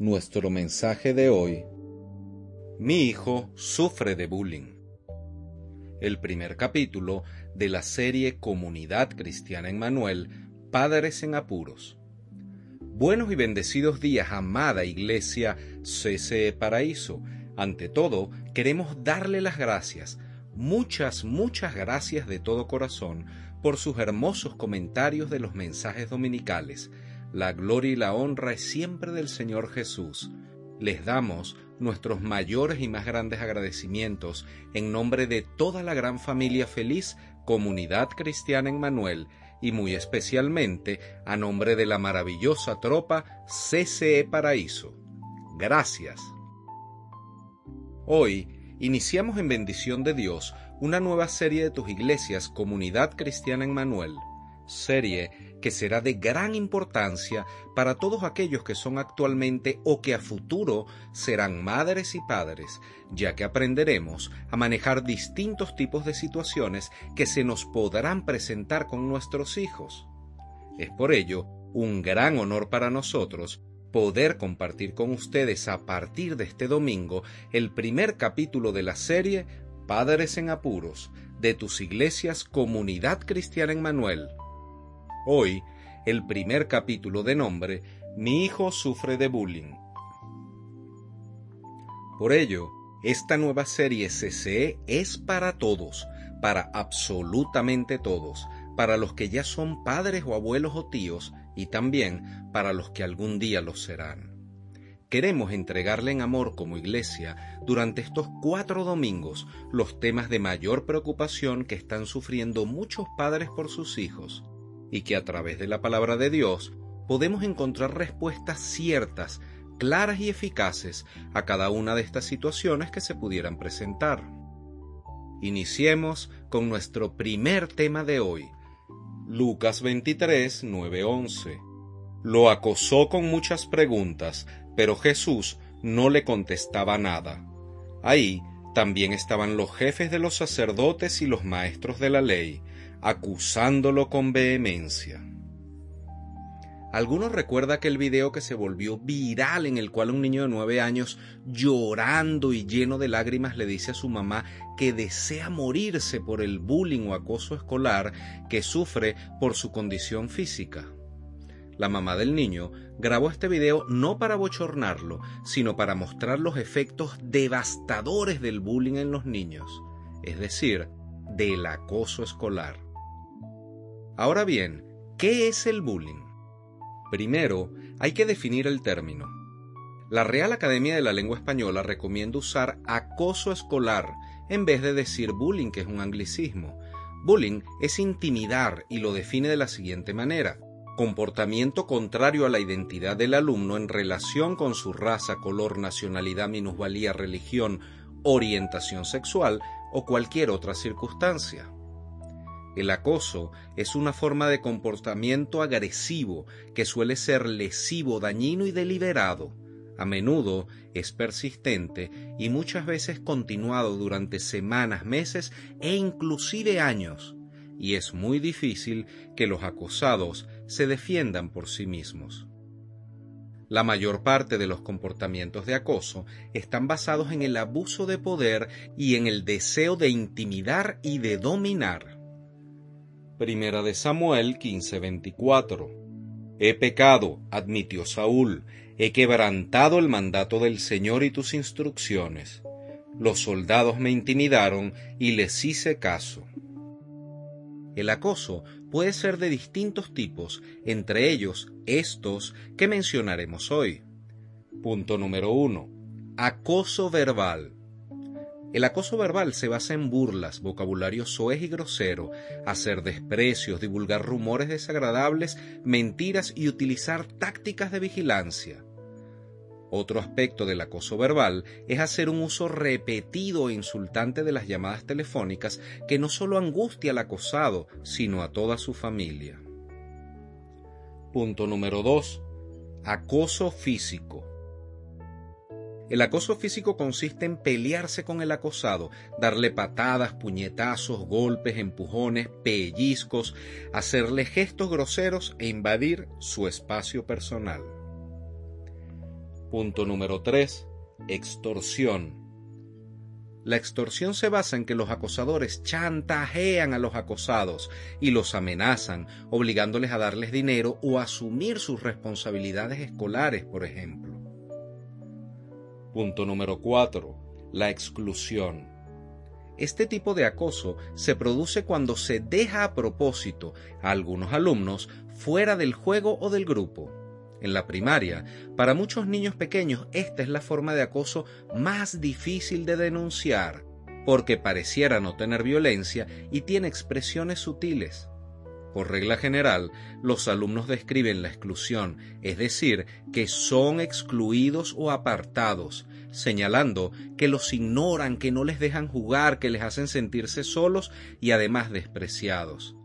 Nuestro mensaje de hoy. Mi hijo sufre de bullying el primer capítulo de la serie Comunidad Cristiana en Manuel, Padres en Apuros. Buenos y bendecidos días, amada Iglesia CCE Paraíso. Ante todo, queremos darle las gracias, muchas, muchas gracias de todo corazón por sus hermosos comentarios de los mensajes dominicales. La gloria y la honra es siempre del Señor Jesús. Les damos nuestros mayores y más grandes agradecimientos en nombre de toda la gran familia feliz Comunidad Cristiana en Manuel y muy especialmente a nombre de la maravillosa tropa CCE Paraíso. Gracias. Hoy iniciamos en bendición de Dios una nueva serie de tus iglesias Comunidad Cristiana en Manuel serie que será de gran importancia para todos aquellos que son actualmente o que a futuro serán madres y padres, ya que aprenderemos a manejar distintos tipos de situaciones que se nos podrán presentar con nuestros hijos. Es por ello un gran honor para nosotros poder compartir con ustedes a partir de este domingo el primer capítulo de la serie Padres en Apuros de tus iglesias Comunidad Cristiana en Manuel Hoy, el primer capítulo de nombre, Mi hijo sufre de bullying. Por ello, esta nueva serie CCE es para todos, para absolutamente todos, para los que ya son padres o abuelos o tíos y también para los que algún día lo serán. Queremos entregarle en amor como iglesia durante estos cuatro domingos los temas de mayor preocupación que están sufriendo muchos padres por sus hijos y que a través de la palabra de Dios podemos encontrar respuestas ciertas, claras y eficaces a cada una de estas situaciones que se pudieran presentar. Iniciemos con nuestro primer tema de hoy. Lucas 23, 9, 11. Lo acosó con muchas preguntas, pero Jesús no le contestaba nada. Ahí también estaban los jefes de los sacerdotes y los maestros de la ley, acusándolo con vehemencia. Algunos recuerda aquel video que se volvió viral en el cual un niño de nueve años, llorando y lleno de lágrimas, le dice a su mamá que desea morirse por el bullying o acoso escolar que sufre por su condición física. La mamá del niño grabó este video no para bochornarlo, sino para mostrar los efectos devastadores del bullying en los niños, es decir, del acoso escolar. Ahora bien, ¿qué es el bullying? Primero, hay que definir el término. La Real Academia de la Lengua Española recomienda usar acoso escolar en vez de decir bullying, que es un anglicismo. Bullying es intimidar y lo define de la siguiente manera. Comportamiento contrario a la identidad del alumno en relación con su raza, color, nacionalidad, minusvalía, religión, orientación sexual o cualquier otra circunstancia. El acoso es una forma de comportamiento agresivo que suele ser lesivo, dañino y deliberado. A menudo es persistente y muchas veces continuado durante semanas, meses e inclusive años, y es muy difícil que los acosados se defiendan por sí mismos. La mayor parte de los comportamientos de acoso están basados en el abuso de poder y en el deseo de intimidar y de dominar. Primera de Samuel 15:24. He pecado, admitió Saúl, he quebrantado el mandato del Señor y tus instrucciones. Los soldados me intimidaron y les hice caso. El acoso puede ser de distintos tipos, entre ellos estos que mencionaremos hoy. Punto número 1. Acoso verbal. El acoso verbal se basa en burlas, vocabulario soez y grosero, hacer desprecios, divulgar rumores desagradables, mentiras y utilizar tácticas de vigilancia. Otro aspecto del acoso verbal es hacer un uso repetido e insultante de las llamadas telefónicas que no solo angustia al acosado, sino a toda su familia. Punto número 2. Acoso físico. El acoso físico consiste en pelearse con el acosado, darle patadas, puñetazos, golpes, empujones, pellizcos, hacerle gestos groseros e invadir su espacio personal. Punto número 3. Extorsión. La extorsión se basa en que los acosadores chantajean a los acosados y los amenazan, obligándoles a darles dinero o asumir sus responsabilidades escolares, por ejemplo. Punto número 4. La exclusión. Este tipo de acoso se produce cuando se deja a propósito a algunos alumnos fuera del juego o del grupo. En la primaria, para muchos niños pequeños esta es la forma de acoso más difícil de denunciar, porque pareciera no tener violencia y tiene expresiones sutiles. Por regla general, los alumnos describen la exclusión, es decir, que son excluidos o apartados, señalando que los ignoran, que no les dejan jugar, que les hacen sentirse solos y además despreciados.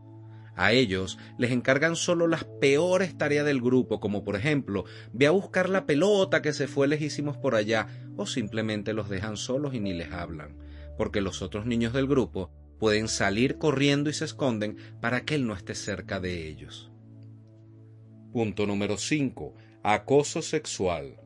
A ellos les encargan solo las peores tareas del grupo, como por ejemplo, ve a buscar la pelota que se fue lejísimos por allá, o simplemente los dejan solos y ni les hablan, porque los otros niños del grupo pueden salir corriendo y se esconden para que él no esté cerca de ellos. Punto número 5. Acoso sexual.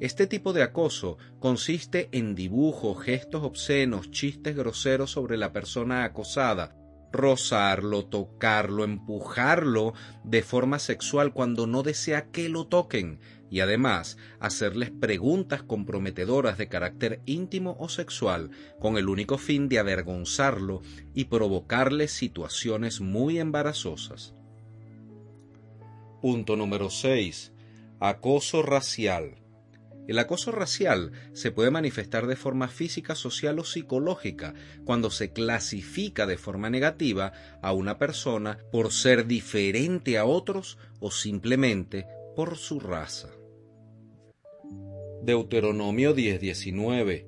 Este tipo de acoso consiste en dibujos, gestos obscenos, chistes groseros sobre la persona acosada, rozarlo, tocarlo, empujarlo de forma sexual cuando no desea que lo toquen y además hacerles preguntas comprometedoras de carácter íntimo o sexual con el único fin de avergonzarlo y provocarle situaciones muy embarazosas. Punto número 6. Acoso racial. El acoso racial se puede manifestar de forma física, social o psicológica cuando se clasifica de forma negativa a una persona por ser diferente a otros o simplemente por su raza. Deuteronomio 10:19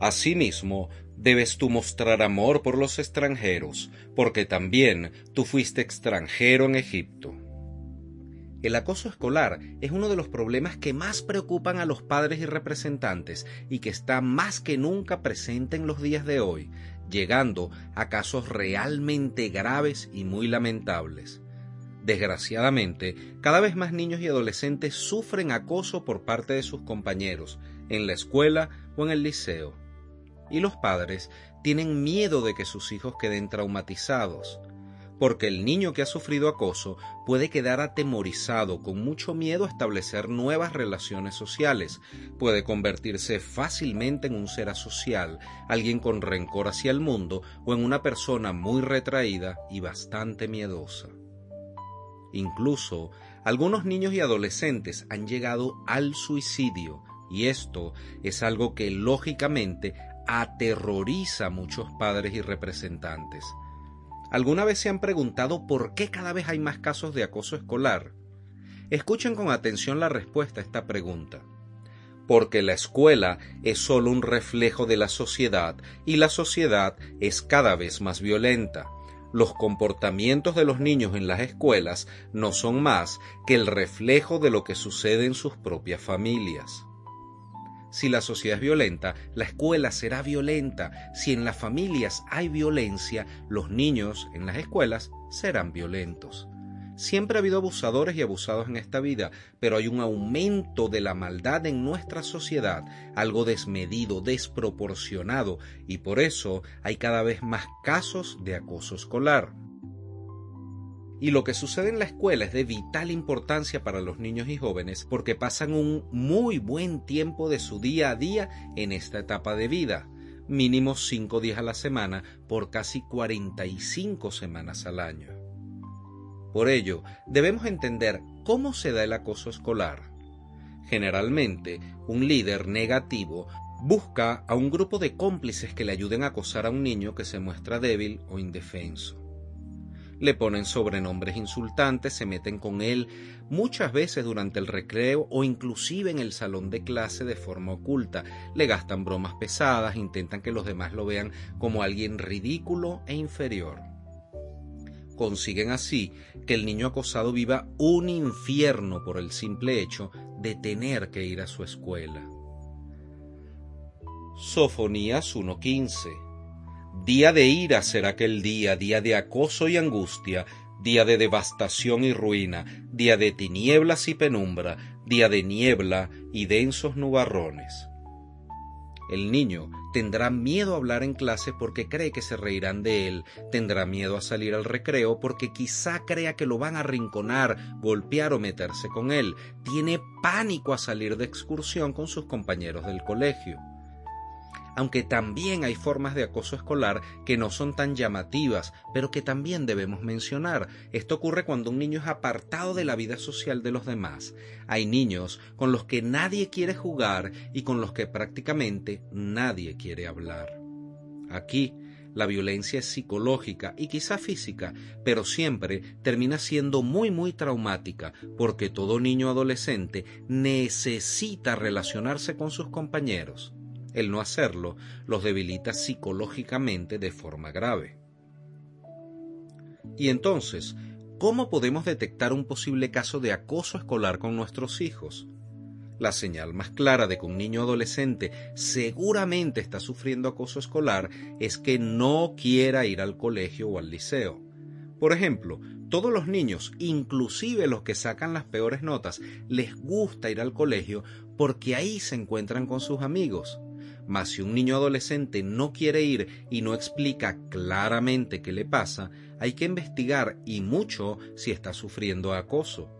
Asimismo, debes tú mostrar amor por los extranjeros, porque también tú fuiste extranjero en Egipto. El acoso escolar es uno de los problemas que más preocupan a los padres y representantes y que está más que nunca presente en los días de hoy, llegando a casos realmente graves y muy lamentables. Desgraciadamente, cada vez más niños y adolescentes sufren acoso por parte de sus compañeros, en la escuela o en el liceo. Y los padres tienen miedo de que sus hijos queden traumatizados porque el niño que ha sufrido acoso puede quedar atemorizado con mucho miedo a establecer nuevas relaciones sociales, puede convertirse fácilmente en un ser asocial, alguien con rencor hacia el mundo o en una persona muy retraída y bastante miedosa. Incluso algunos niños y adolescentes han llegado al suicidio y esto es algo que lógicamente aterroriza a muchos padres y representantes. ¿Alguna vez se han preguntado por qué cada vez hay más casos de acoso escolar? Escuchen con atención la respuesta a esta pregunta. Porque la escuela es solo un reflejo de la sociedad y la sociedad es cada vez más violenta. Los comportamientos de los niños en las escuelas no son más que el reflejo de lo que sucede en sus propias familias. Si la sociedad es violenta, la escuela será violenta. Si en las familias hay violencia, los niños en las escuelas serán violentos. Siempre ha habido abusadores y abusados en esta vida, pero hay un aumento de la maldad en nuestra sociedad, algo desmedido, desproporcionado, y por eso hay cada vez más casos de acoso escolar. Y lo que sucede en la escuela es de vital importancia para los niños y jóvenes porque pasan un muy buen tiempo de su día a día en esta etapa de vida, mínimo cinco días a la semana por casi 45 semanas al año. Por ello, debemos entender cómo se da el acoso escolar. Generalmente, un líder negativo busca a un grupo de cómplices que le ayuden a acosar a un niño que se muestra débil o indefenso. Le ponen sobrenombres insultantes, se meten con él muchas veces durante el recreo o inclusive en el salón de clase de forma oculta. Le gastan bromas pesadas, intentan que los demás lo vean como alguien ridículo e inferior. Consiguen así que el niño acosado viva un infierno por el simple hecho de tener que ir a su escuela. Sofonías 1.15 Día de ira será aquel día, día de acoso y angustia, día de devastación y ruina, día de tinieblas y penumbra, día de niebla y densos nubarrones. El niño tendrá miedo a hablar en clase porque cree que se reirán de él, tendrá miedo a salir al recreo porque quizá crea que lo van a arrinconar, golpear o meterse con él, tiene pánico a salir de excursión con sus compañeros del colegio aunque también hay formas de acoso escolar que no son tan llamativas, pero que también debemos mencionar. Esto ocurre cuando un niño es apartado de la vida social de los demás. Hay niños con los que nadie quiere jugar y con los que prácticamente nadie quiere hablar. Aquí, la violencia es psicológica y quizá física, pero siempre termina siendo muy muy traumática porque todo niño adolescente necesita relacionarse con sus compañeros. El no hacerlo los debilita psicológicamente de forma grave. Y entonces, ¿cómo podemos detectar un posible caso de acoso escolar con nuestros hijos? La señal más clara de que un niño adolescente seguramente está sufriendo acoso escolar es que no quiera ir al colegio o al liceo. Por ejemplo, todos los niños, inclusive los que sacan las peores notas, les gusta ir al colegio porque ahí se encuentran con sus amigos. Mas si un niño adolescente no quiere ir y no explica claramente qué le pasa, hay que investigar y mucho si está sufriendo acoso.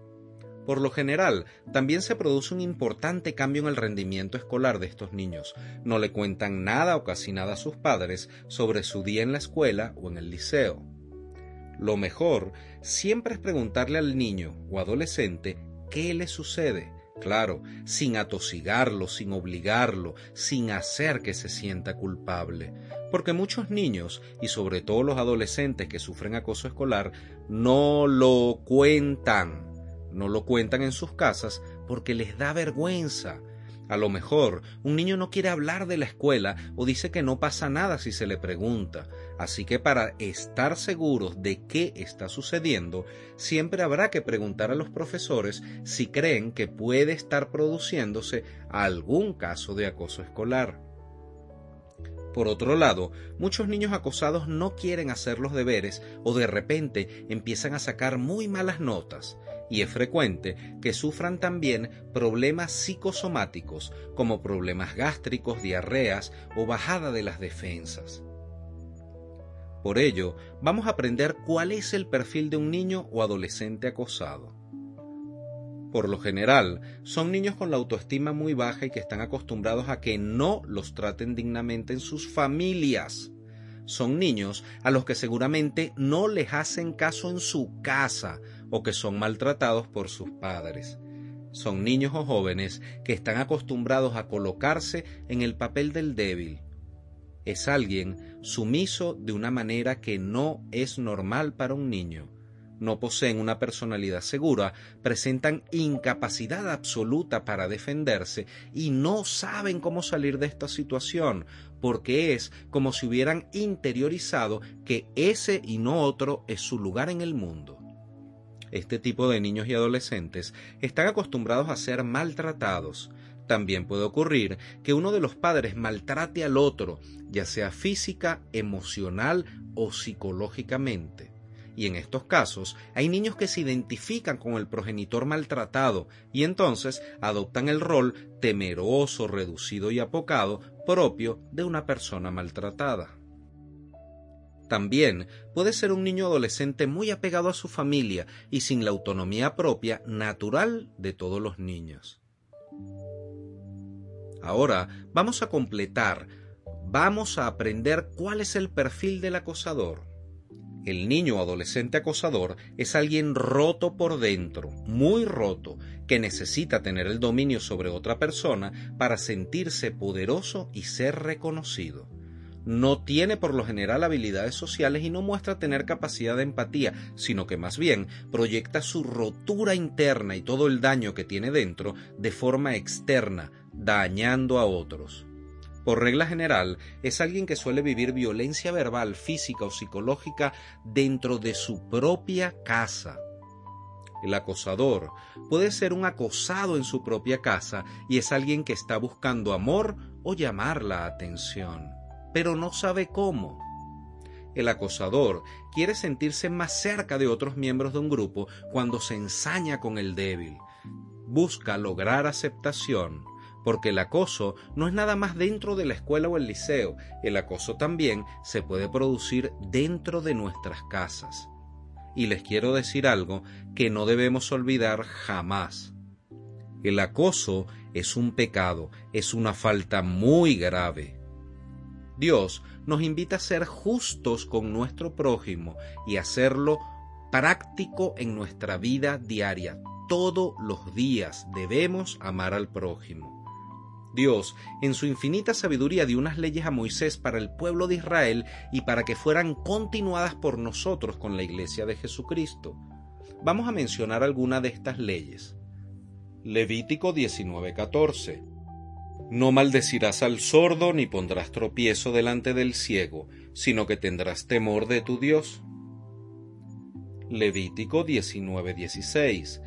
Por lo general, también se produce un importante cambio en el rendimiento escolar de estos niños. No le cuentan nada o casi nada a sus padres sobre su día en la escuela o en el liceo. Lo mejor siempre es preguntarle al niño o adolescente qué le sucede, Claro, sin atosigarlo, sin obligarlo, sin hacer que se sienta culpable. Porque muchos niños, y sobre todo los adolescentes que sufren acoso escolar, no lo cuentan. No lo cuentan en sus casas porque les da vergüenza a lo mejor un niño no quiere hablar de la escuela o dice que no pasa nada si se le pregunta. Así que para estar seguros de qué está sucediendo, siempre habrá que preguntar a los profesores si creen que puede estar produciéndose algún caso de acoso escolar. Por otro lado, muchos niños acosados no quieren hacer los deberes o de repente empiezan a sacar muy malas notas y es frecuente que sufran también problemas psicosomáticos como problemas gástricos, diarreas o bajada de las defensas. Por ello, vamos a aprender cuál es el perfil de un niño o adolescente acosado. Por lo general, son niños con la autoestima muy baja y que están acostumbrados a que no los traten dignamente en sus familias. Son niños a los que seguramente no les hacen caso en su casa o que son maltratados por sus padres. Son niños o jóvenes que están acostumbrados a colocarse en el papel del débil. Es alguien sumiso de una manera que no es normal para un niño. No poseen una personalidad segura, presentan incapacidad absoluta para defenderse y no saben cómo salir de esta situación, porque es como si hubieran interiorizado que ese y no otro es su lugar en el mundo este tipo de niños y adolescentes están acostumbrados a ser maltratados. También puede ocurrir que uno de los padres maltrate al otro, ya sea física, emocional o psicológicamente. Y en estos casos hay niños que se identifican con el progenitor maltratado y entonces adoptan el rol temeroso, reducido y apocado propio de una persona maltratada. También puede ser un niño adolescente muy apegado a su familia y sin la autonomía propia natural de todos los niños. Ahora vamos a completar, vamos a aprender cuál es el perfil del acosador. El niño adolescente acosador es alguien roto por dentro, muy roto, que necesita tener el dominio sobre otra persona para sentirse poderoso y ser reconocido no tiene por lo general habilidades sociales y no muestra tener capacidad de empatía, sino que más bien proyecta su rotura interna y todo el daño que tiene dentro de forma externa, dañando a otros. Por regla general, es alguien que suele vivir violencia verbal, física o psicológica dentro de su propia casa. El acosador puede ser un acosado en su propia casa y es alguien que está buscando amor o llamar la atención, pero no sabe cómo. El acosador quiere sentirse más cerca de otros miembros de un grupo cuando se ensaña con el débil. Busca lograr aceptación, porque el acoso no es nada más dentro de la escuela o el liceo, el acoso también se puede producir dentro de nuestras casas. Y les quiero decir algo que no debemos olvidar jamás. El acoso es un pecado, es una falta muy grave. Dios nos invita a ser justos con nuestro prójimo y hacerlo práctico en nuestra vida diaria. Todos los días debemos amar al prójimo. Dios, en su infinita sabiduría, dio unas leyes a Moisés para el pueblo de Israel y para que fueran continuadas por nosotros con la iglesia de Jesucristo. Vamos a mencionar alguna de estas leyes. Levítico 19:14. No maldecirás al sordo ni pondrás tropiezo delante del ciego, sino que tendrás temor de tu Dios. Levítico 19:16.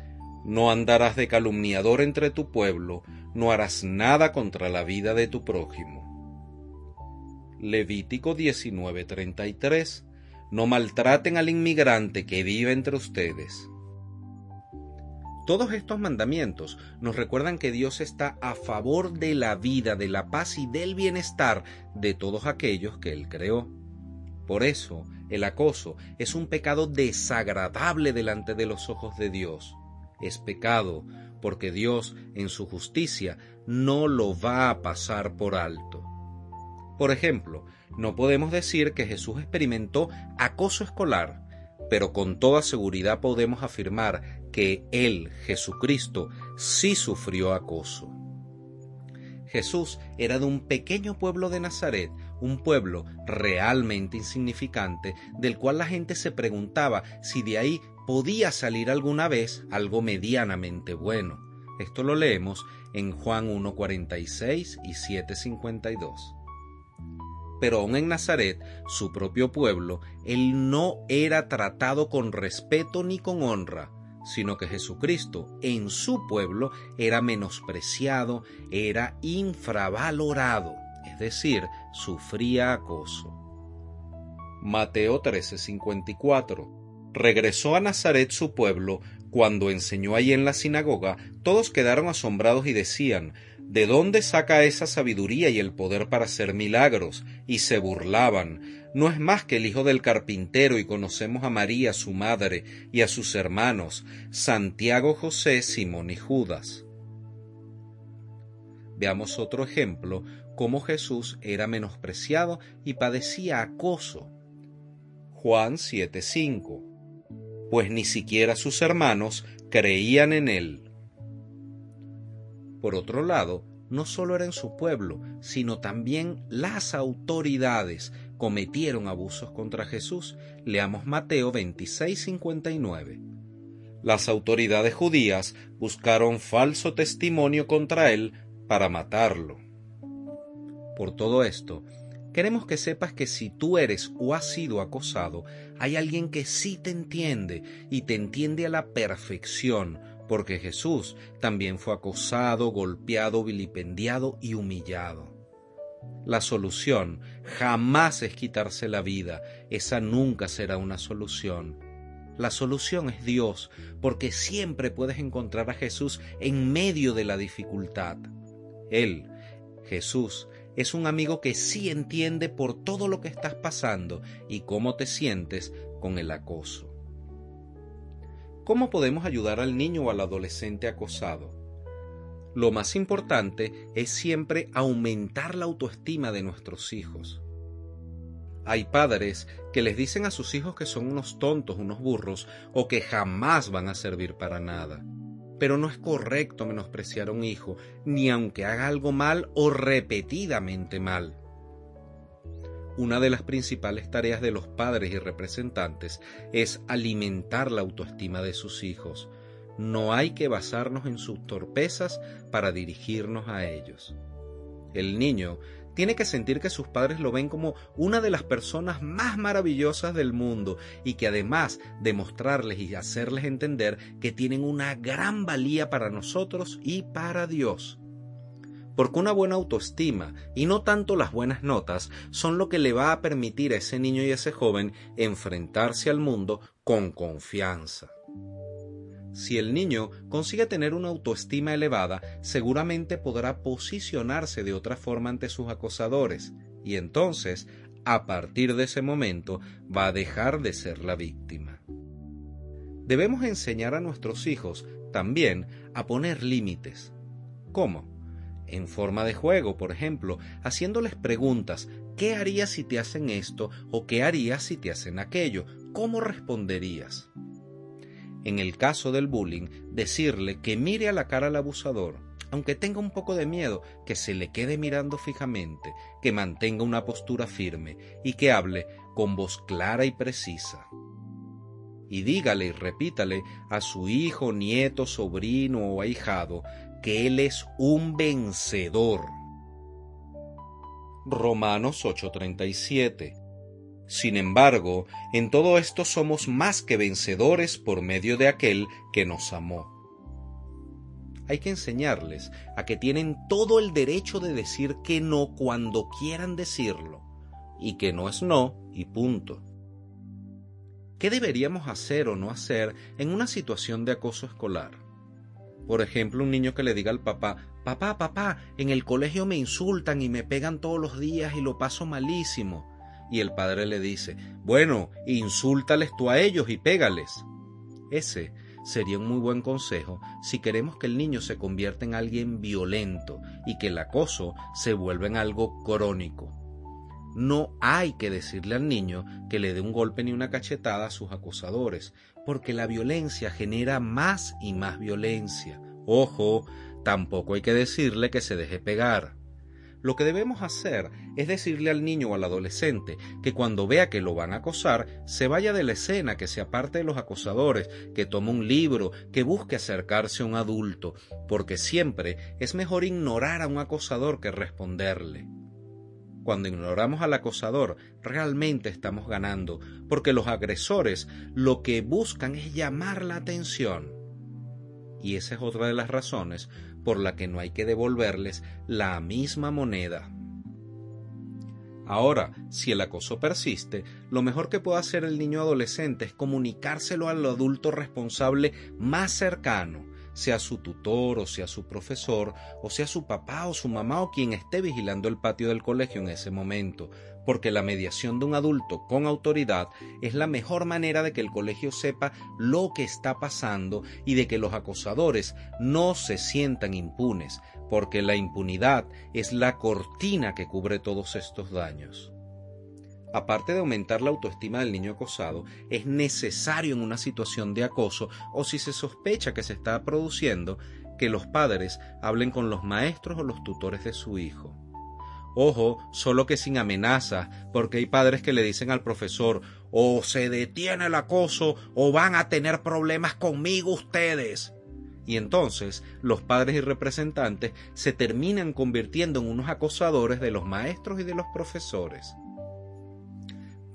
No andarás de calumniador entre tu pueblo, no harás nada contra la vida de tu prójimo. Levítico 19:33 No maltraten al inmigrante que vive entre ustedes. Todos estos mandamientos nos recuerdan que Dios está a favor de la vida, de la paz y del bienestar de todos aquellos que Él creó. Por eso, el acoso es un pecado desagradable delante de los ojos de Dios. Es pecado porque Dios en su justicia no lo va a pasar por alto. Por ejemplo, no podemos decir que Jesús experimentó acoso escolar, pero con toda seguridad podemos afirmar que Él, Jesucristo, sí sufrió acoso. Jesús era de un pequeño pueblo de Nazaret, un pueblo realmente insignificante, del cual la gente se preguntaba si de ahí podía salir alguna vez algo medianamente bueno. Esto lo leemos en Juan 1.46 y 7.52. Pero aún en Nazaret, su propio pueblo, él no era tratado con respeto ni con honra, sino que Jesucristo en su pueblo era menospreciado, era infravalorado, es decir, sufría acoso. Mateo 13:54 regresó a Nazaret su pueblo, cuando enseñó allí en la sinagoga, todos quedaron asombrados y decían, ¿De dónde saca esa sabiduría y el poder para hacer milagros? Y se burlaban. No es más que el hijo del carpintero y conocemos a María, su madre, y a sus hermanos, Santiago, José, Simón y Judas. Veamos otro ejemplo, cómo Jesús era menospreciado y padecía acoso. Juan 7:5 pues ni siquiera sus hermanos creían en él. Por otro lado, no solo era en su pueblo, sino también las autoridades cometieron abusos contra Jesús. Leamos Mateo 26:59. Las autoridades judías buscaron falso testimonio contra él para matarlo. Por todo esto, Queremos que sepas que si tú eres o has sido acosado, hay alguien que sí te entiende y te entiende a la perfección, porque Jesús también fue acosado, golpeado, vilipendiado y humillado. La solución jamás es quitarse la vida, esa nunca será una solución. La solución es Dios, porque siempre puedes encontrar a Jesús en medio de la dificultad. Él, Jesús, es un amigo que sí entiende por todo lo que estás pasando y cómo te sientes con el acoso. ¿Cómo podemos ayudar al niño o al adolescente acosado? Lo más importante es siempre aumentar la autoestima de nuestros hijos. Hay padres que les dicen a sus hijos que son unos tontos, unos burros, o que jamás van a servir para nada. Pero no es correcto menospreciar a un hijo, ni aunque haga algo mal o repetidamente mal. Una de las principales tareas de los padres y representantes es alimentar la autoestima de sus hijos. No hay que basarnos en sus torpezas para dirigirnos a ellos. El niño tiene que sentir que sus padres lo ven como una de las personas más maravillosas del mundo y que además demostrarles y hacerles entender que tienen una gran valía para nosotros y para Dios. Porque una buena autoestima y no tanto las buenas notas son lo que le va a permitir a ese niño y a ese joven enfrentarse al mundo con confianza. Si el niño consigue tener una autoestima elevada, seguramente podrá posicionarse de otra forma ante sus acosadores, y entonces, a partir de ese momento, va a dejar de ser la víctima. Debemos enseñar a nuestros hijos también a poner límites. ¿Cómo? En forma de juego, por ejemplo, haciéndoles preguntas, ¿qué harías si te hacen esto? o ¿qué harías si te hacen aquello? ¿Cómo responderías? en el caso del bullying, decirle que mire a la cara al abusador, aunque tenga un poco de miedo, que se le quede mirando fijamente, que mantenga una postura firme y que hable con voz clara y precisa. Y dígale y repítale a su hijo, nieto, sobrino o ahijado que él es un vencedor. Romanos 8:37 sin embargo, en todo esto somos más que vencedores por medio de aquel que nos amó. Hay que enseñarles a que tienen todo el derecho de decir que no cuando quieran decirlo, y que no es no y punto. ¿Qué deberíamos hacer o no hacer en una situación de acoso escolar? Por ejemplo, un niño que le diga al papá, papá, papá, en el colegio me insultan y me pegan todos los días y lo paso malísimo y el padre le dice, bueno, insúltales tú a ellos y pégales. Ese sería un muy buen consejo si queremos que el niño se convierta en alguien violento y que el acoso se vuelva en algo crónico. No hay que decirle al niño que le dé un golpe ni una cachetada a sus acosadores, porque la violencia genera más y más violencia. Ojo, tampoco hay que decirle que se deje pegar. Lo que debemos hacer es decirle al niño o al adolescente que cuando vea que lo van a acosar, se vaya de la escena, que se aparte de los acosadores, que tome un libro, que busque acercarse a un adulto, porque siempre es mejor ignorar a un acosador que responderle. Cuando ignoramos al acosador, realmente estamos ganando, porque los agresores lo que buscan es llamar la atención. Y esa es otra de las razones por la que no hay que devolverles la misma moneda. Ahora, si el acoso persiste, lo mejor que puede hacer el niño adolescente es comunicárselo al adulto responsable más cercano, sea su tutor o sea su profesor, o sea su papá o su mamá o quien esté vigilando el patio del colegio en ese momento, porque la mediación de un adulto con autoridad es la mejor manera de que el colegio sepa lo que está pasando y de que los acosadores no se sientan impunes, porque la impunidad es la cortina que cubre todos estos daños. Aparte de aumentar la autoestima del niño acosado, es necesario en una situación de acoso o si se sospecha que se está produciendo, que los padres hablen con los maestros o los tutores de su hijo. Ojo, solo que sin amenaza, porque hay padres que le dicen al profesor o se detiene el acoso o van a tener problemas conmigo ustedes. Y entonces los padres y representantes se terminan convirtiendo en unos acosadores de los maestros y de los profesores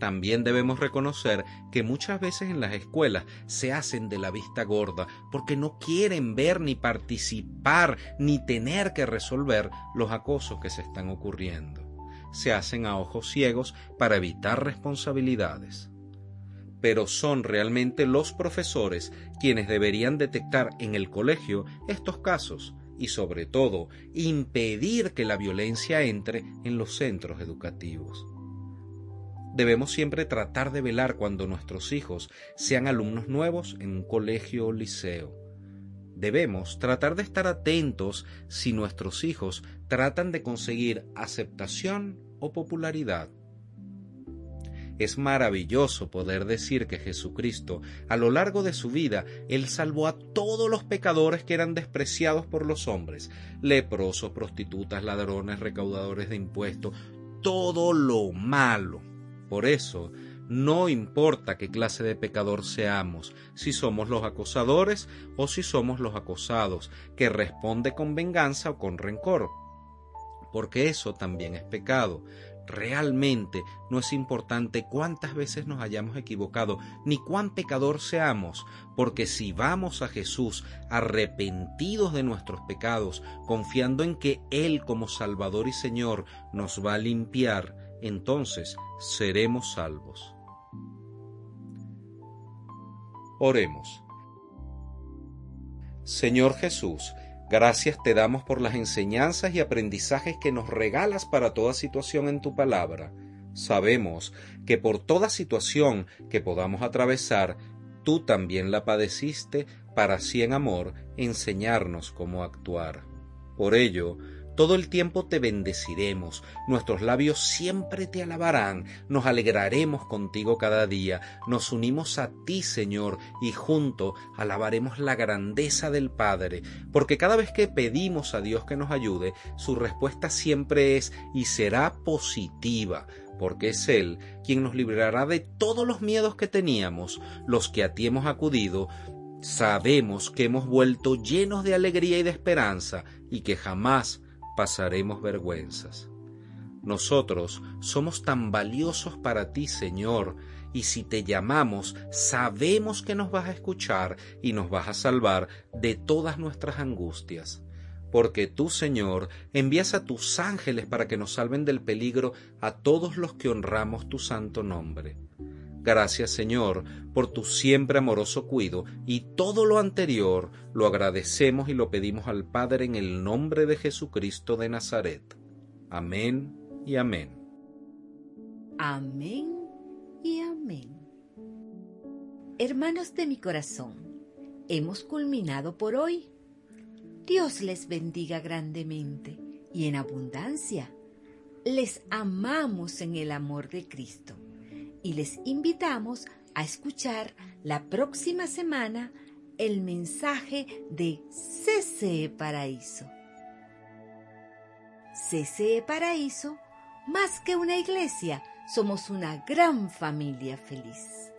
también debemos reconocer que muchas veces en las escuelas se hacen de la vista gorda porque no quieren ver ni participar ni tener que resolver los acosos que se están ocurriendo. Se hacen a ojos ciegos para evitar responsabilidades. Pero son realmente los profesores quienes deberían detectar en el colegio estos casos y sobre todo impedir que la violencia entre en los centros educativos. Debemos siempre tratar de velar cuando nuestros hijos sean alumnos nuevos en un colegio o liceo. Debemos tratar de estar atentos si nuestros hijos tratan de conseguir aceptación o popularidad. Es maravilloso poder decir que Jesucristo, a lo largo de su vida, Él salvó a todos los pecadores que eran despreciados por los hombres, leprosos, prostitutas, ladrones, recaudadores de impuestos, todo lo malo. Por eso, no importa qué clase de pecador seamos, si somos los acosadores o si somos los acosados, que responde con venganza o con rencor, porque eso también es pecado. Realmente no es importante cuántas veces nos hayamos equivocado, ni cuán pecador seamos, porque si vamos a Jesús arrepentidos de nuestros pecados, confiando en que Él como Salvador y Señor nos va a limpiar, entonces seremos salvos. Oremos. Señor Jesús, Gracias te damos por las enseñanzas y aprendizajes que nos regalas para toda situación en tu palabra. Sabemos que por toda situación que podamos atravesar, tú también la padeciste para así en amor enseñarnos cómo actuar. Por ello, todo el tiempo te bendeciremos, nuestros labios siempre te alabarán, nos alegraremos contigo cada día, nos unimos a ti, Señor, y junto alabaremos la grandeza del Padre, porque cada vez que pedimos a Dios que nos ayude, su respuesta siempre es y será positiva, porque es Él quien nos librará de todos los miedos que teníamos, los que a ti hemos acudido, sabemos que hemos vuelto llenos de alegría y de esperanza, y que jamás pasaremos vergüenzas. Nosotros somos tan valiosos para ti, Señor, y si te llamamos, sabemos que nos vas a escuchar y nos vas a salvar de todas nuestras angustias. Porque tú, Señor, envías a tus ángeles para que nos salven del peligro a todos los que honramos tu santo nombre. Gracias Señor por tu siempre amoroso cuido y todo lo anterior lo agradecemos y lo pedimos al Padre en el nombre de Jesucristo de Nazaret. Amén y amén. Amén y amén. Hermanos de mi corazón, hemos culminado por hoy. Dios les bendiga grandemente y en abundancia. Les amamos en el amor de Cristo y les invitamos a escuchar la próxima semana el mensaje de CCE Paraíso. CCE Paraíso, más que una iglesia, somos una gran familia feliz.